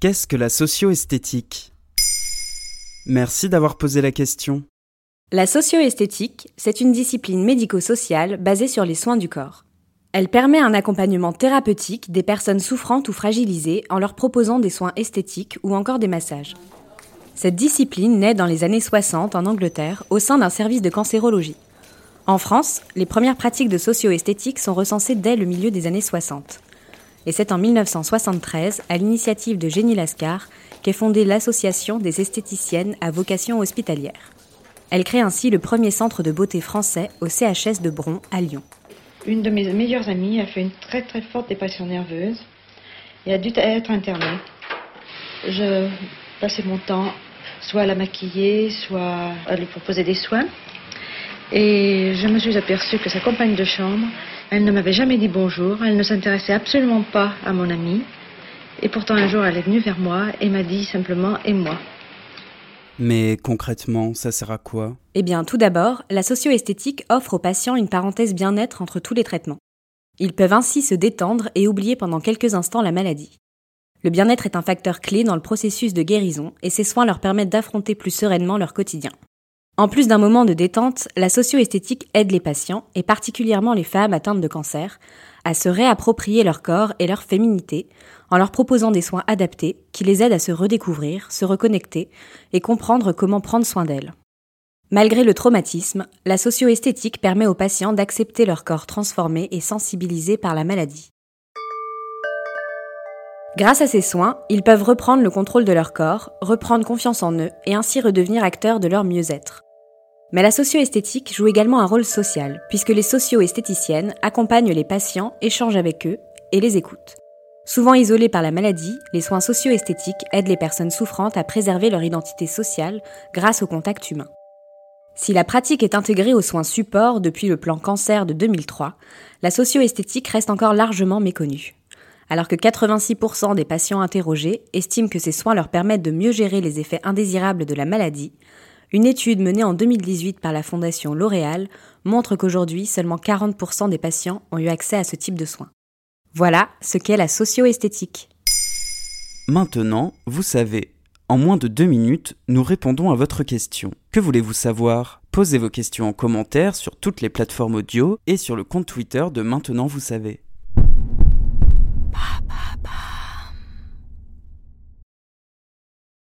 Qu'est-ce que la socio-esthétique? Merci d'avoir posé la question. La socio-esthétique, c'est une discipline médico-sociale basée sur les soins du corps. Elle permet un accompagnement thérapeutique des personnes souffrantes ou fragilisées en leur proposant des soins esthétiques ou encore des massages. Cette discipline naît dans les années 60 en Angleterre au sein d'un service de cancérologie. En France, les premières pratiques de socio-esthétique sont recensées dès le milieu des années 60. Et c'est en 1973, à l'initiative de Jenny Lascar, qu'est fondée l'Association des esthéticiennes à vocation hospitalière. Elle crée ainsi le premier centre de beauté français au CHS de Bron à Lyon. Une de mes meilleures amies a fait une très très forte dépression nerveuse et a dû être internée. Je passais mon temps soit à la maquiller, soit à lui proposer des soins. Et je me suis aperçue que sa compagne de chambre, elle ne m'avait jamais dit bonjour, elle ne s'intéressait absolument pas à mon amie. Et pourtant un jour, elle est venue vers moi et m'a dit simplement et moi? Mais concrètement, ça sert à quoi? Eh bien, tout d'abord, la socio-esthétique offre aux patients une parenthèse bien-être entre tous les traitements. Ils peuvent ainsi se détendre et oublier pendant quelques instants la maladie. Le bien-être est un facteur clé dans le processus de guérison et ces soins leur permettent d'affronter plus sereinement leur quotidien. En plus d'un moment de détente, la socio-esthétique aide les patients, et particulièrement les femmes atteintes de cancer, à se réapproprier leur corps et leur féminité en leur proposant des soins adaptés qui les aident à se redécouvrir, se reconnecter et comprendre comment prendre soin d'elles. Malgré le traumatisme, la socio-esthétique permet aux patients d'accepter leur corps transformé et sensibilisé par la maladie. Grâce à ces soins, ils peuvent reprendre le contrôle de leur corps, reprendre confiance en eux et ainsi redevenir acteurs de leur mieux-être. Mais la socio-esthétique joue également un rôle social, puisque les socio-esthéticiennes accompagnent les patients, échangent avec eux et les écoutent. Souvent isolés par la maladie, les soins socio-esthétiques aident les personnes souffrantes à préserver leur identité sociale grâce au contact humain. Si la pratique est intégrée aux soins support depuis le plan cancer de 2003, la socio-esthétique reste encore largement méconnue. Alors que 86% des patients interrogés estiment que ces soins leur permettent de mieux gérer les effets indésirables de la maladie, une étude menée en 2018 par la Fondation L'Oréal montre qu'aujourd'hui, seulement 40% des patients ont eu accès à ce type de soins. Voilà ce qu'est la socio-esthétique. Maintenant, vous savez. En moins de deux minutes, nous répondons à votre question. Que voulez-vous savoir? Posez vos questions en commentaire sur toutes les plateformes audio et sur le compte Twitter de Maintenant, vous savez.